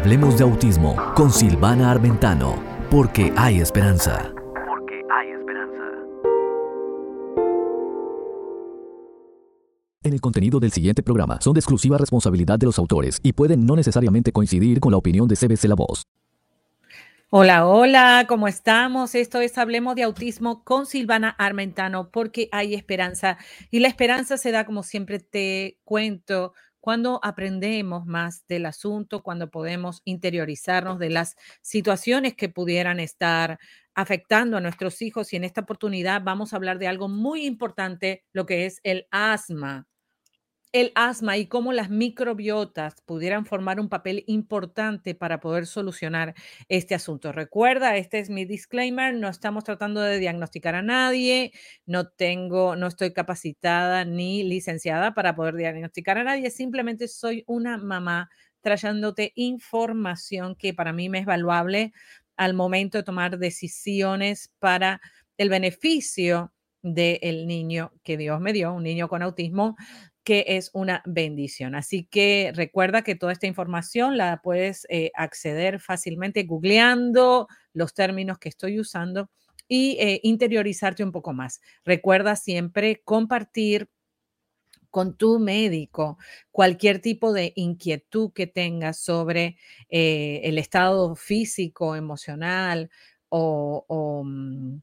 Hablemos de autismo con Silvana Armentano, porque hay esperanza. Porque hay esperanza. En el contenido del siguiente programa son de exclusiva responsabilidad de los autores y pueden no necesariamente coincidir con la opinión de CBC La Voz. Hola, hola, ¿cómo estamos? Esto es Hablemos de Autismo con Silvana Armentano, porque hay esperanza. Y la esperanza se da, como siempre te cuento, cuando aprendemos más del asunto, cuando podemos interiorizarnos de las situaciones que pudieran estar afectando a nuestros hijos. Y en esta oportunidad vamos a hablar de algo muy importante, lo que es el asma el asma y cómo las microbiotas pudieran formar un papel importante para poder solucionar este asunto. Recuerda, este es mi disclaimer, no estamos tratando de diagnosticar a nadie, no tengo, no estoy capacitada ni licenciada para poder diagnosticar a nadie, simplemente soy una mamá trayéndote información que para mí me es valuable al momento de tomar decisiones para el beneficio del niño que Dios me dio, un niño con autismo, es una bendición. Así que recuerda que toda esta información la puedes eh, acceder fácilmente googleando los términos que estoy usando y eh, interiorizarte un poco más. Recuerda siempre compartir con tu médico cualquier tipo de inquietud que tengas sobre eh, el estado físico, emocional o, mm,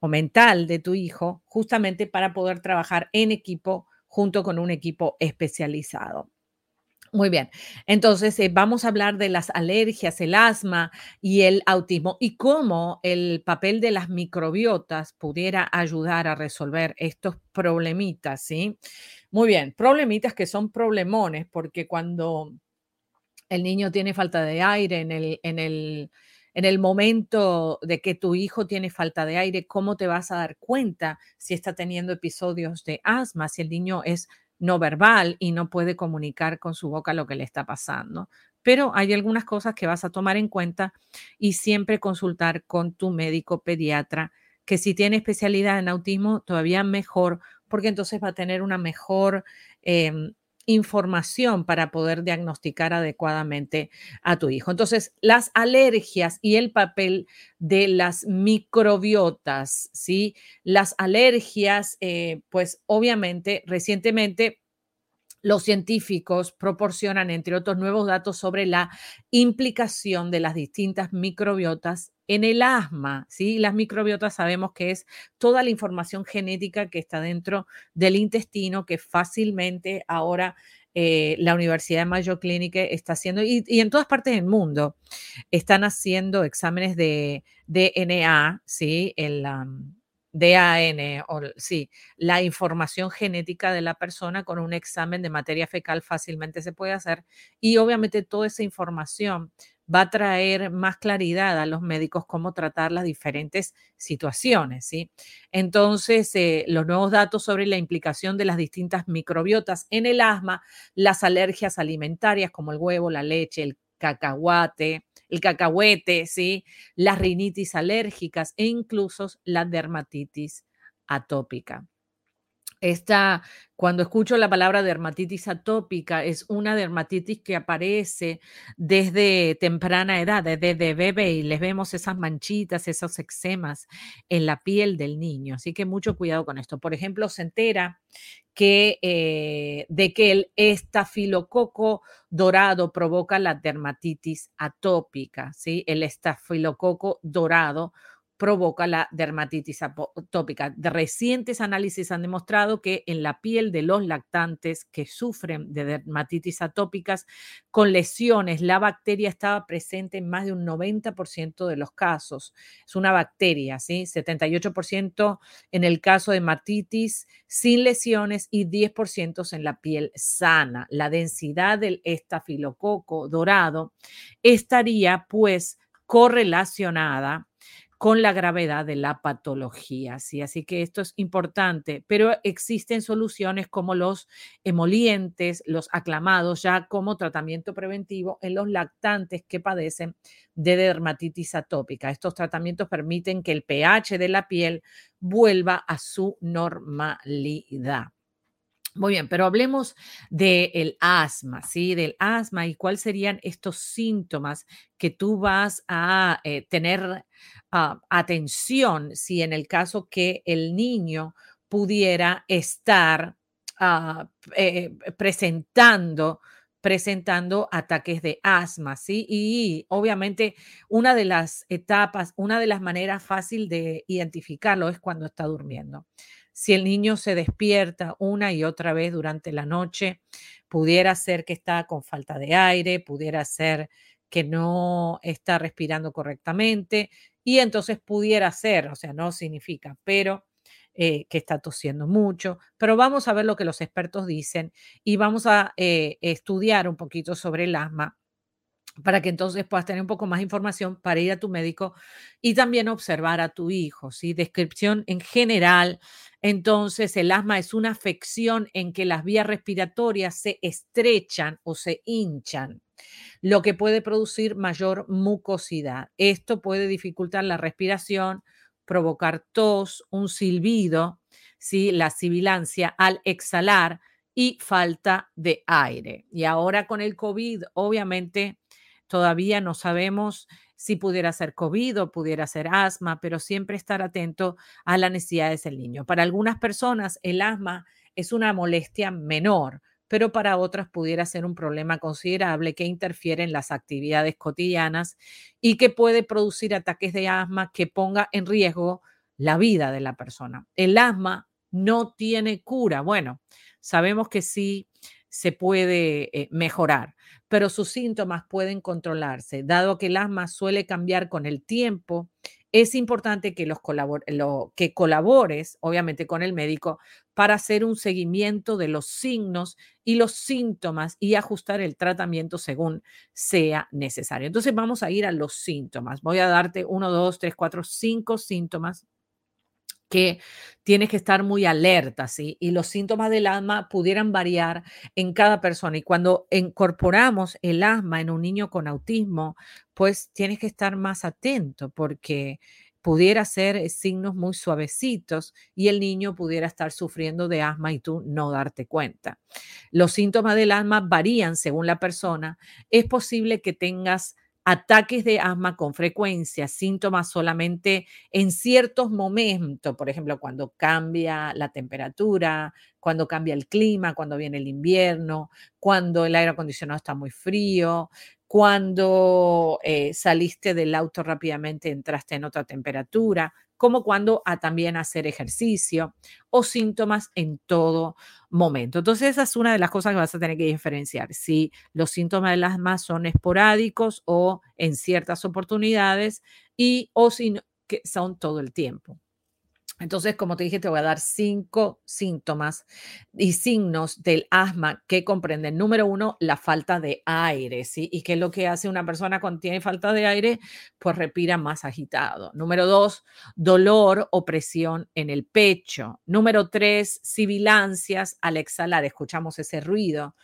o mental de tu hijo, justamente para poder trabajar en equipo junto con un equipo especializado. Muy bien, entonces eh, vamos a hablar de las alergias, el asma y el autismo y cómo el papel de las microbiotas pudiera ayudar a resolver estos problemitas, ¿sí? Muy bien, problemitas que son problemones porque cuando el niño tiene falta de aire en el, en el, en el momento de que tu hijo tiene falta de aire, ¿cómo te vas a dar cuenta si está teniendo episodios de asma, si el niño es no verbal y no puede comunicar con su boca lo que le está pasando? Pero hay algunas cosas que vas a tomar en cuenta y siempre consultar con tu médico pediatra, que si tiene especialidad en autismo, todavía mejor, porque entonces va a tener una mejor... Em, información para poder diagnosticar adecuadamente a tu hijo. Entonces, las alergias y el papel de las microbiotas, ¿sí? Las alergias, eh, pues obviamente recientemente los científicos proporcionan, entre otros, nuevos datos sobre la implicación de las distintas microbiotas en el asma. ¿sí? Las microbiotas sabemos que es toda la información genética que está dentro del intestino que fácilmente ahora eh, la Universidad de Mayo Clinic está haciendo, y, en todas partes del mundo, están haciendo exámenes de DNA, ¿sí? El, DAN, o, sí, la información genética de la persona con un examen de materia fecal fácilmente se puede hacer y obviamente toda esa información va a traer más claridad a los médicos cómo tratar las diferentes situaciones, ¿sí? Entonces, eh, los nuevos datos sobre la implicación de las distintas microbiotas en el asma, las alergias alimentarias como el huevo, la leche, el cacahuate, el cacahuete, ¿sí? las rinitis alérgicas e incluso la dermatitis atópica. Esta, cuando escucho la palabra dermatitis atópica, es una dermatitis que aparece desde temprana edad, desde bebé, y les vemos esas manchitas, esos eczemas en la piel del niño. Así que mucho cuidado con esto. Por ejemplo, se entera que, eh, de que el estafilococo dorado provoca la dermatitis atópica, ¿sí? El estafilococo dorado provoca la dermatitis atópica. De recientes análisis han demostrado que en la piel de los lactantes que sufren de dermatitis atópicas con lesiones, la bacteria estaba presente en más de un 90% de los casos. Es una bacteria, ¿sí? 78% en el caso de dermatitis sin lesiones y 10% en la piel sana. La densidad del estafilococo dorado estaría pues correlacionada con la gravedad de la patología. ¿sí? Así que esto es importante, pero existen soluciones como los emolientes, los aclamados ya como tratamiento preventivo en los lactantes que padecen de dermatitis atópica. Estos tratamientos permiten que el pH de la piel vuelva a su normalidad. Muy bien, pero hablemos del asma, ¿sí? Del asma y cuáles serían estos síntomas que tú vas a eh, tener ah, atención si en el caso que el niño pudiera estar ah, eh, presentando presentando ataques de asma, ¿sí? Y obviamente una de las etapas, una de las maneras fácil de identificarlo es cuando está durmiendo. Si el niño se despierta una y otra vez durante la noche, pudiera ser que está con falta de aire, pudiera ser que no está respirando correctamente y entonces pudiera ser, o sea, no significa, pero eh, que está tosiendo mucho, pero vamos a ver lo que los expertos dicen y vamos a eh, estudiar un poquito sobre el asma para que entonces puedas tener un poco más información para ir a tu médico y también observar a tu hijo, ¿sí? Descripción en general. Entonces, el asma es una afección en que las vías respiratorias se estrechan o se hinchan, lo que puede producir mayor mucosidad. Esto puede dificultar la respiración, provocar tos, un silbido, ¿sí? la sibilancia al exhalar y falta de aire. Y ahora con el COVID, obviamente, todavía no sabemos si pudiera ser COVID o pudiera ser asma, pero siempre estar atento a las necesidades del niño. Para algunas personas, el asma es una molestia menor, pero para otras pudiera ser un problema considerable que interfiere en las actividades cotidianas y que puede producir ataques de asma que ponga en riesgo la vida de la persona. El asma no tiene cura. Bueno, sabemos que sí se puede eh, mejorar, pero sus síntomas pueden controlarse. Dado que el asma suele cambiar con el tiempo, es importante que, los que colabores, obviamente, con el médico para hacer un seguimiento de los signos y los síntomas y ajustar el tratamiento según sea necesario. Entonces vamos a ir a los síntomas. Voy a darte uno, dos, tres, cuatro, cinco síntomas que tienes que estar muy alerta, ¿sí? Y los síntomas del asma pudieran variar en cada persona. Y cuando incorporamos el asma en un niño con autismo, pues tienes que estar más atento porque pudiera ser eh, signos muy suavecitos y el niño pudiera estar sufriendo de asma y tú no darte cuenta. Los síntomas del asma varían según la persona. Es posible que tengas ataques de asma con frecuencia, síntomas solamente en ciertos momentos, por ejemplo, cuando cambia la temperatura, cuando cambia el clima, cuando viene el invierno, cuando el aire acondicionado está muy frío, cuando eh, saliste del auto rápidamente entraste en otra temperatura, como cuando a también hacer ejercicio o síntomas en todo momento. Entonces, esa es una de las cosas que vas a tener que diferenciar. Si los síntomas del asma son esporádicos o en ciertas oportunidades y o si que son todo el tiempo. Entonces, como te dije, te voy a dar cinco síntomas y signos del asma que comprenden. Número uno, la falta de aire, ¿sí? ¿Y qué es lo que hace una persona cuando tiene falta de aire? Pues respira más agitado. Número dos, dolor o presión en el pecho. Número tres, sibilancias al exhalar. Escuchamos ese ruido,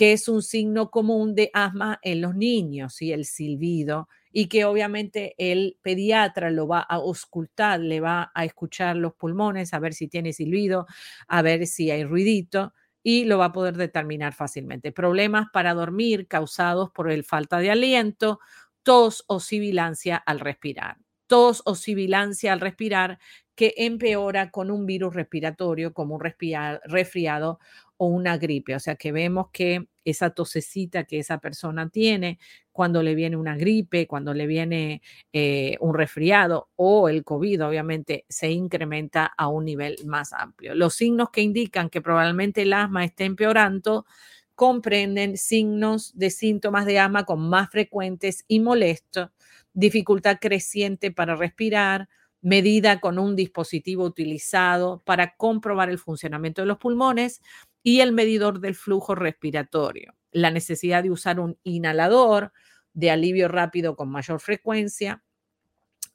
que es un signo común de asma en los niños, ¿sí? El silbido y que obviamente el pediatra lo va a auscultar, le va a escuchar los pulmones, a ver si tiene silbido, a ver si hay ruidito y lo va a poder determinar fácilmente. Problemas para dormir causados por el falta de aliento, tos o sibilancia al respirar. Tos o sibilancia al respirar que empeora con un virus respiratorio como un resfriado o una gripe. O sea que vemos que esa tosecita que esa persona tiene cuando le viene una gripe, cuando le viene eh, un resfriado o el COVID, obviamente se incrementa a un nivel más amplio. Los signos que indican que probablemente el asma esté empeorando comprenden signos de síntomas de asma con más frecuentes y molestos, dificultad creciente para respirar, medida con un dispositivo utilizado para comprobar el funcionamiento de los pulmones y el medidor del flujo respiratorio. La necesidad de usar un inhalador de alivio rápido con mayor frecuencia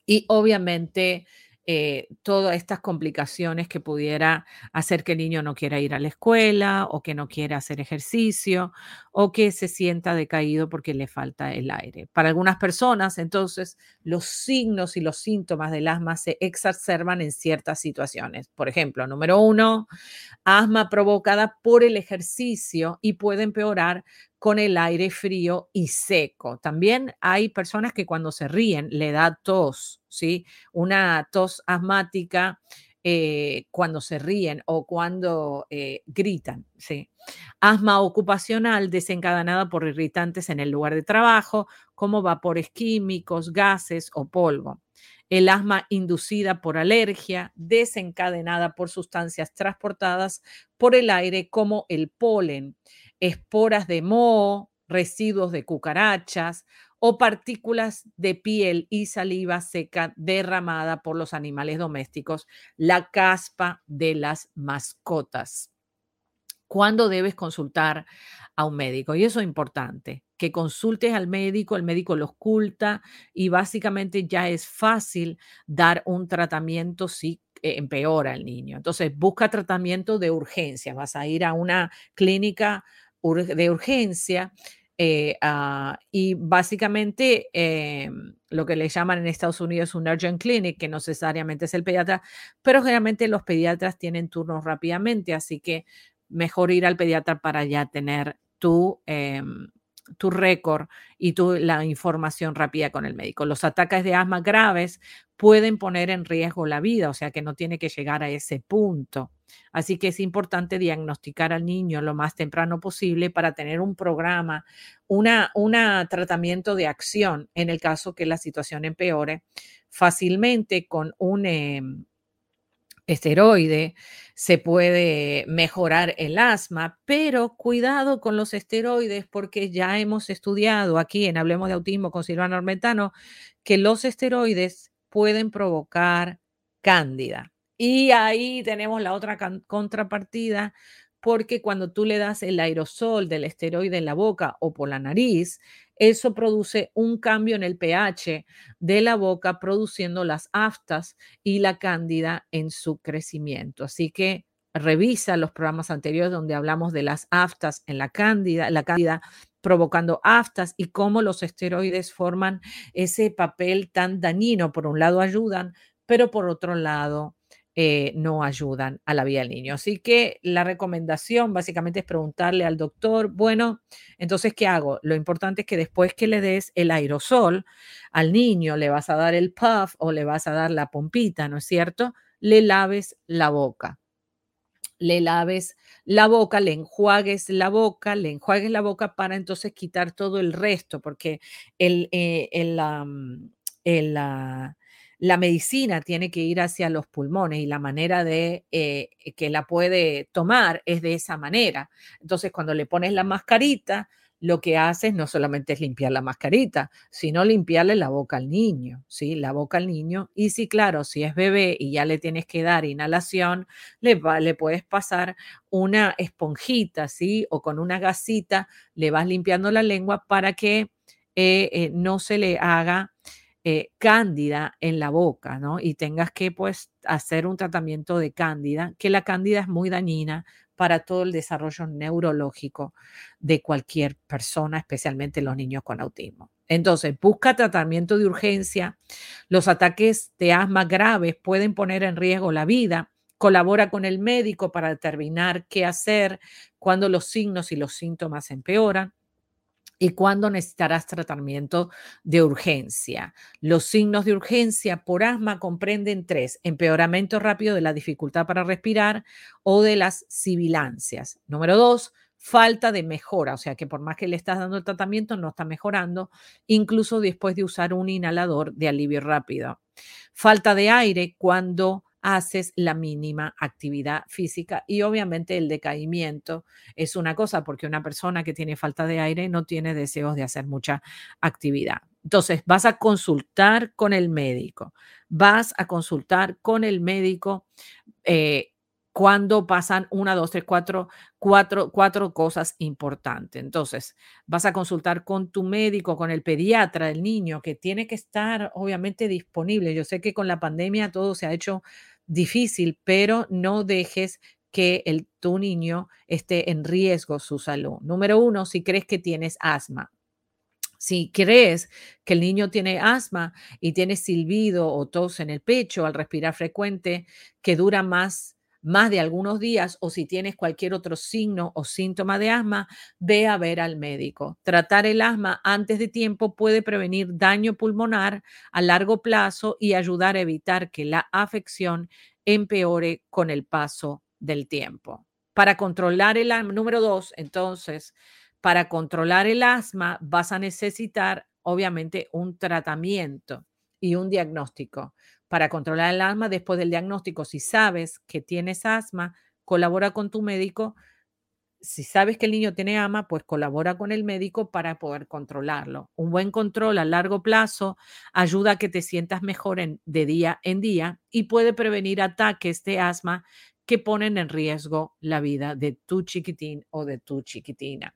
y obviamente eh, todas estas complicaciones que pudiera hacer que el niño no quiera ir a la escuela o que no quiera hacer ejercicio o que se sienta decaído porque le falta el aire. Para algunas personas, entonces, los signos y los síntomas del asma se exacerban en ciertas situaciones. Por ejemplo, número uno, asma provocada por el ejercicio y puede empeorar con el aire frío y seco. También hay personas que cuando se ríen le da tos, ¿sí? Una tos asmática eh, cuando se ríen o cuando eh, gritan. ¿sí? Asma ocupacional desencadenada por irritantes en el lugar de trabajo, como vapores químicos, gases o polvo. El asma inducida por alergia, desencadenada por sustancias transportadas por el aire, como el polen, esporas de moho, residuos de cucarachas, o partículas de piel y saliva seca derramada por los animales domésticos, la caspa de las mascotas. ¿Cuándo debes consultar a un médico? Y eso es importante, que consultes al médico, el médico lo oculta y básicamente ya es fácil dar un tratamiento si eh, empeora el niño. Entonces, busca tratamiento de urgencia. Vas a ir a una clínica de urgencia eh, ah, y básicamente eh, lo que le llaman en Estados Unidos un urgent clinic, que no necesariamente es el pediatra, pero generalmente los pediatras tienen turnos rápidamente, así que mejor ir al pediatra para ya tener tu, em, tu récord y tu, la información rápida con el médico. Los ataques de asma graves pueden poner en riesgo la vida, o sea que no tiene que llegar a ese punto. Así que es importante diagnosticar al niño lo más temprano posible para tener un programa, una, tratamiento de acción en el caso que la situación empeore fácilmente con un em, esteroide se puede mejorar el asma, pero cuidado con los esteroides porque ya hemos estudiado aquí en Hablemos de Autismo con Silvano Armentano que los esteroides pueden provocar cándida. Y ahí tenemos la otra contrapartida, porque cuando tú le das el aerosol del esteroide en la boca o por la nariz, eso produce un cambio en el pH de la boca, produciendo las aftas y la cándida en su crecimiento. Así que revisa los programas anteriores donde hablamos de las aftas en la cándida, la cándida provocando aftas y cómo los esteroides forman ese papel tan dañino. Por un lado ayudan, pero por otro lado eh, no ayudan a la vida del niño. Así que la recomendación básicamente es preguntarle al doctor, bueno, entonces, ¿qué hago? Lo importante es que después que le des el aerosol al niño, le vas a dar el puff o le vas a dar la pompita, ¿no es cierto? Le laves la boca. Le laves la boca, le enjuagues la boca, le enjuagues la boca para entonces quitar todo el resto, porque el, eh, el, el, la medicina tiene que ir hacia los pulmones y la manera de eh, que la puede tomar es de esa manera. Entonces, cuando le pones la mascarita, lo que haces no solamente es limpiar la mascarita, sino limpiarle la boca al niño, ¿sí? La boca al niño. Y sí, claro, si es bebé y ya le tienes que dar inhalación, le, puedes pasar una esponjita, ¿sí? O con una gasita, le vas limpiando la lengua para que eh, eh, no se le haga eh, cándida en la boca, ¿no? Y tengas que, pues, hacer un tratamiento de cándida, que la cándida es muy dañina para todo el desarrollo neurológico de cualquier persona, especialmente los niños con autismo. Entonces, busca tratamiento de urgencia. Los ataques de asma graves pueden poner en riesgo la vida. Colabora con el médico para determinar qué hacer cuando los signos y los síntomas empeoran y cuándo necesitarás tratamiento de urgencia. Los signos de urgencia por asma comprenden tres, empeoramiento rápido de la dificultad para respirar o de las sibilancias. Número dos, falta de mejora, o sea que por más que le estás dando el tratamiento no está mejorando, incluso después de usar un inhalador de alivio rápido. Falta de aire cuando haces la mínima actividad física y obviamente el decaimiento es una cosa porque una persona que tiene falta de aire no tiene deseos de hacer mucha actividad. Entonces, vas a consultar con el médico, vas a consultar con el médico. Eh, cuando pasan una, dos, tres, cuatro, cuatro, cuatro cosas importantes. Entonces, vas a consultar con tu médico, con el pediatra del niño, que tiene que estar obviamente disponible. Yo sé que con la pandemia todo se ha hecho difícil, pero no dejes que el, tu niño esté en riesgo su salud. Número uno, si crees que tienes asma. Si crees que el niño tiene asma y tiene silbido o tos en el pecho al respirar frecuente que dura más más de algunos días o si tienes cualquier otro signo o síntoma de asma, ve a ver al médico. Tratar el asma antes de tiempo puede prevenir daño pulmonar a largo plazo y ayudar a evitar que la afección empeore con el paso del tiempo. Para controlar el número dos, entonces, para controlar el asma vas a necesitar, obviamente, un tratamiento y un diagnóstico para controlar el asma después del diagnóstico. Si sabes que tienes asma, colabora con tu médico. Si sabes que el niño tiene asma, pues colabora con el médico para poder controlarlo. Un buen control a largo plazo ayuda a que te sientas mejor de día en día y puede prevenir ataques de asma que ponen en riesgo la vida de tu chiquitín o de tu chiquitina.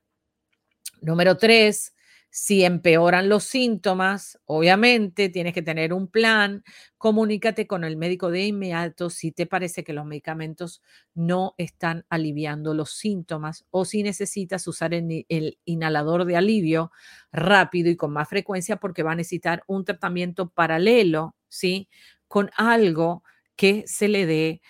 Número tres, si empeoran los síntomas, obviamente tienes que tener un plan, comunícate con el médico de inmediato si te parece que los medicamentos no están aliviando los síntomas o si necesitas usar el, el inhalador de alivio rápido y con más frecuencia porque va a necesitar un tratamiento paralelo, ¿sí? Con algo que se le dé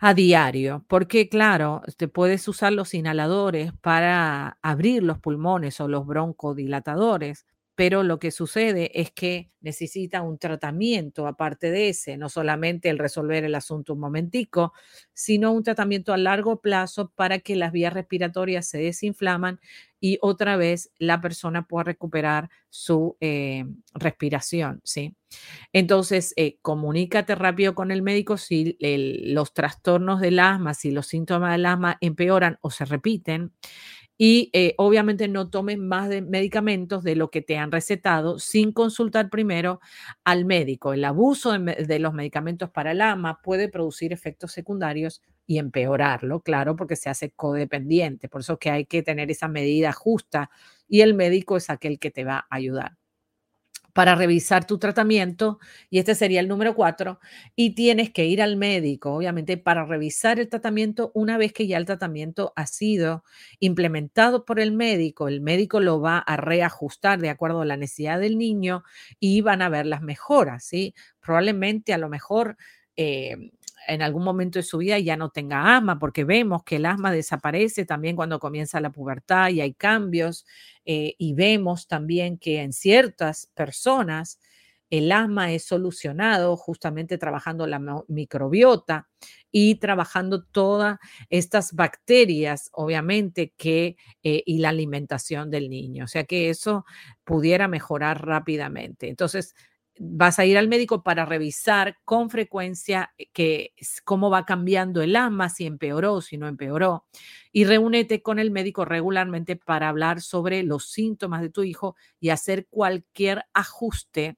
a diario, porque claro, te puedes usar los inhaladores para abrir los pulmones o los broncodilatadores, pero lo que sucede es que necesita un tratamiento aparte de ese, no solamente el resolver el asunto un momentico, sino un tratamiento a largo plazo para que las vías respiratorias se desinflaman y otra vez la persona pueda recuperar su eh, respiración, ¿sí? Entonces, eh, comunícate rápido con el médico si los trastornos del asma, si los síntomas del asma empeoran o se repiten y eh, obviamente no tomes más de medicamentos de lo que te han recetado sin consultar primero al médico. El abuso de, los medicamentos para el asma puede producir efectos secundarios y empeorarlo, claro, porque se hace codependiente. Por eso que hay que tener esa medida justa y el médico es aquel que te va a ayudar para revisar tu tratamiento, y este sería el número cuatro, y tienes que ir al médico, obviamente, para revisar el tratamiento una vez que ya el tratamiento ha sido implementado por el médico. El médico lo va a reajustar de acuerdo a la necesidad del niño y van a ver las mejoras, ¿sí? Probablemente a lo mejor... Eh, en algún momento de su vida ya no tenga asma, porque vemos que el asma desaparece también cuando comienza la pubertad y hay cambios, eh, y vemos también que en ciertas personas el asma es solucionado justamente trabajando la microbiota y trabajando todas estas bacterias, obviamente, que eh, y la alimentación del niño. O sea que eso pudiera mejorar rápidamente. Entonces, vas a ir al médico para revisar con frecuencia eh, que, cómo va cambiando el asma, si empeoró, si no empeoró. Y reúnete con el médico regularmente para hablar sobre los síntomas de tu hijo y hacer cualquier ajuste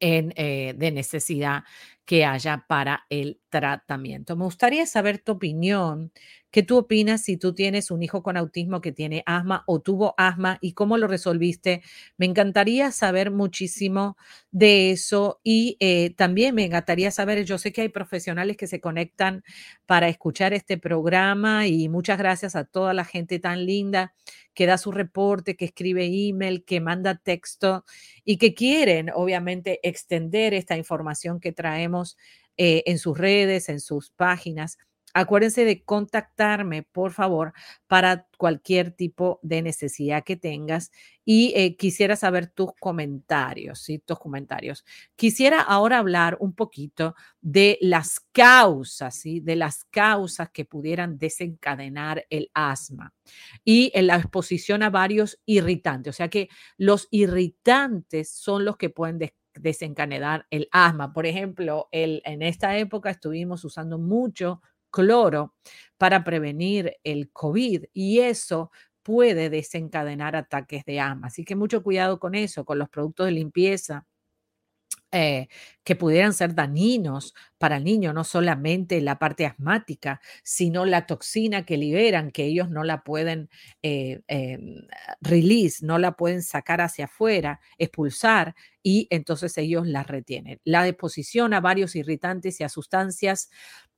en, eh, de necesidad que haya para el tratamiento. Me gustaría saber tu opinión. ¿Qué tú opinas si tú tienes un hijo con autismo que tiene asma o tuvo asma y cómo lo resolviste? Me encantaría saber muchísimo de eso y eh, también me encantaría saber, yo sé que hay profesionales que se conectan para escuchar este programa y muchas gracias a toda la gente tan linda que da su reporte, que escribe email, que manda texto y que quieren obviamente extender esta información que traemos eh, en sus redes, en sus páginas. Acuérdense de contactarme, por favor, para cualquier tipo de necesidad que tengas. Y eh, quisiera saber tus comentarios, ¿sí? Tus comentarios. Quisiera ahora hablar un poquito de las causas, ¿sí? De las causas que pudieran desencadenar el asma y en la exposición a varios irritantes. O sea que los irritantes son los que pueden desencadenar el asma. Por ejemplo, el, en esta época estuvimos usando mucho cloro para prevenir el COVID y eso puede desencadenar ataques de asma. Así que mucho cuidado con eso, con los productos de limpieza eh, que pudieran ser dañinos para el niño, no solamente la parte asmática, sino la toxina que liberan, que ellos no la pueden eh, em, release, no la pueden sacar hacia afuera, expulsar, y entonces ellos la retienen. La exposición a varios irritantes y a sustancias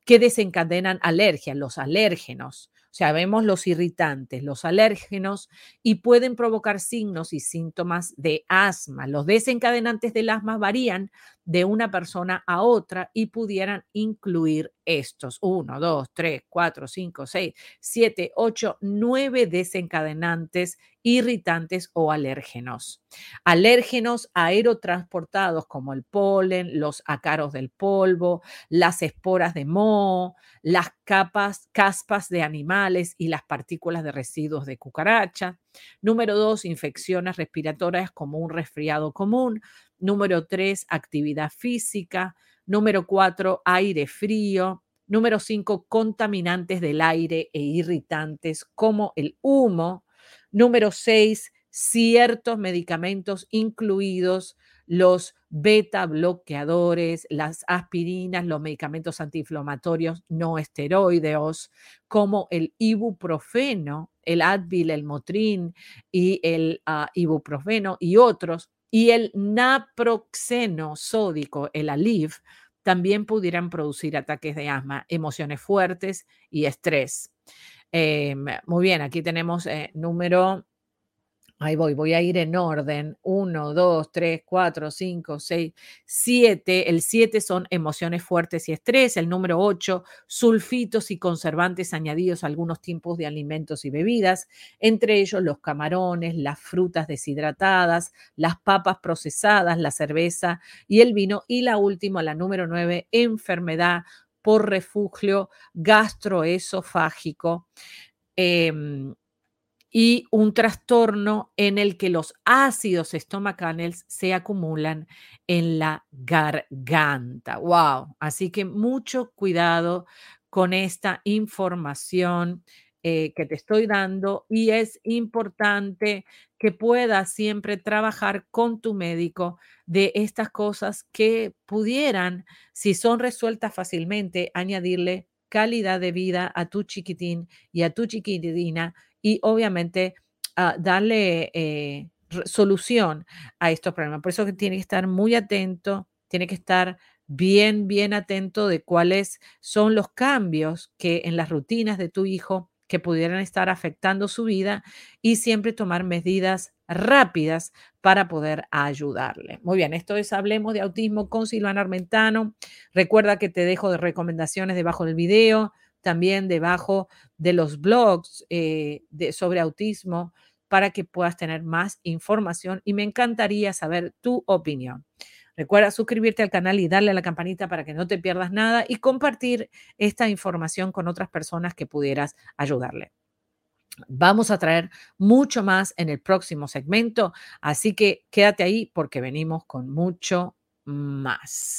que desencadenan alergia, los alérgenos. O sea, vemos los irritantes, los alérgenos y pueden provocar signos y síntomas de asma. Los desencadenantes del asma varían de una persona a otra y pudieran incluir estos. Uno, dos, tres, cuatro, cinco, seis, siete, ocho, nueve desencadenantes irritantes o alérgenos. Alérgenos aerotransportados como el polen, los ácaros del polvo, las esporas de moho, las capas, caspas de animales y las partículas de residuos de cucaracha. Número dos, infecciones respiratorias como un resfriado común. Número tres, actividad física. Número cuatro, aire frío. Número cinco, contaminantes del aire e irritantes como el humo. Número seis, ciertos medicamentos incluidos los beta bloqueadores, las aspirinas, los medicamentos antiinflamatorios no esteroideos, como el ibuprofeno, el Advil, el Motrin y el ah, ibuprofeno y otros, y el naproxeno sódico, el Alив, también pudieran producir ataques de asma, emociones fuertes y estrés. Em, muy bien, aquí tenemos eh, número Ahí voy, voy a ir en orden. Uno, dos, tres, cuatro, cinco, seis, siete. El siete son emociones fuertes y estrés. El número ocho, sulfitos y conservantes añadidos a algunos tipos de alimentos y bebidas, entre ellos los camarones, las frutas deshidratadas, las papas procesadas, la cerveza y el vino. Y la última, la número nueve, enfermedad por refugio gastroesofágico. Em, y un trastorno en el que los ácidos estomacales se acumulan en la garganta. ¡Wow! Así que mucho cuidado con esta información eh, que te estoy dando y es importante que puedas siempre trabajar con tu médico de estas cosas que pudieran, si son resueltas fácilmente, añadirle calidad de vida a tu chiquitín y a tu chiquitina y obviamente ah, darle eh, solución a estos problemas. Por eso que tiene que estar muy atento, tiene que estar bien, bien atento de cuáles son los cambios que en las rutinas de tu hijo que pudieran estar afectando su vida y siempre tomar medidas rápidas para poder ayudarle. Muy bien, esto es Hablemos de Autismo con Silvana Armentano. Recuerda que te dejo de recomendaciones debajo del video también debajo de los blogs eh, de, sobre autismo para que puedas tener más información y me encantaría saber tu opinión. Recuerda suscribirte al canal y darle a la campanita para que no te pierdas nada y compartir esta información con otras personas que pudieras ayudarle. Vamos a traer mucho más en el próximo segmento, así que quédate ahí porque venimos con mucho más.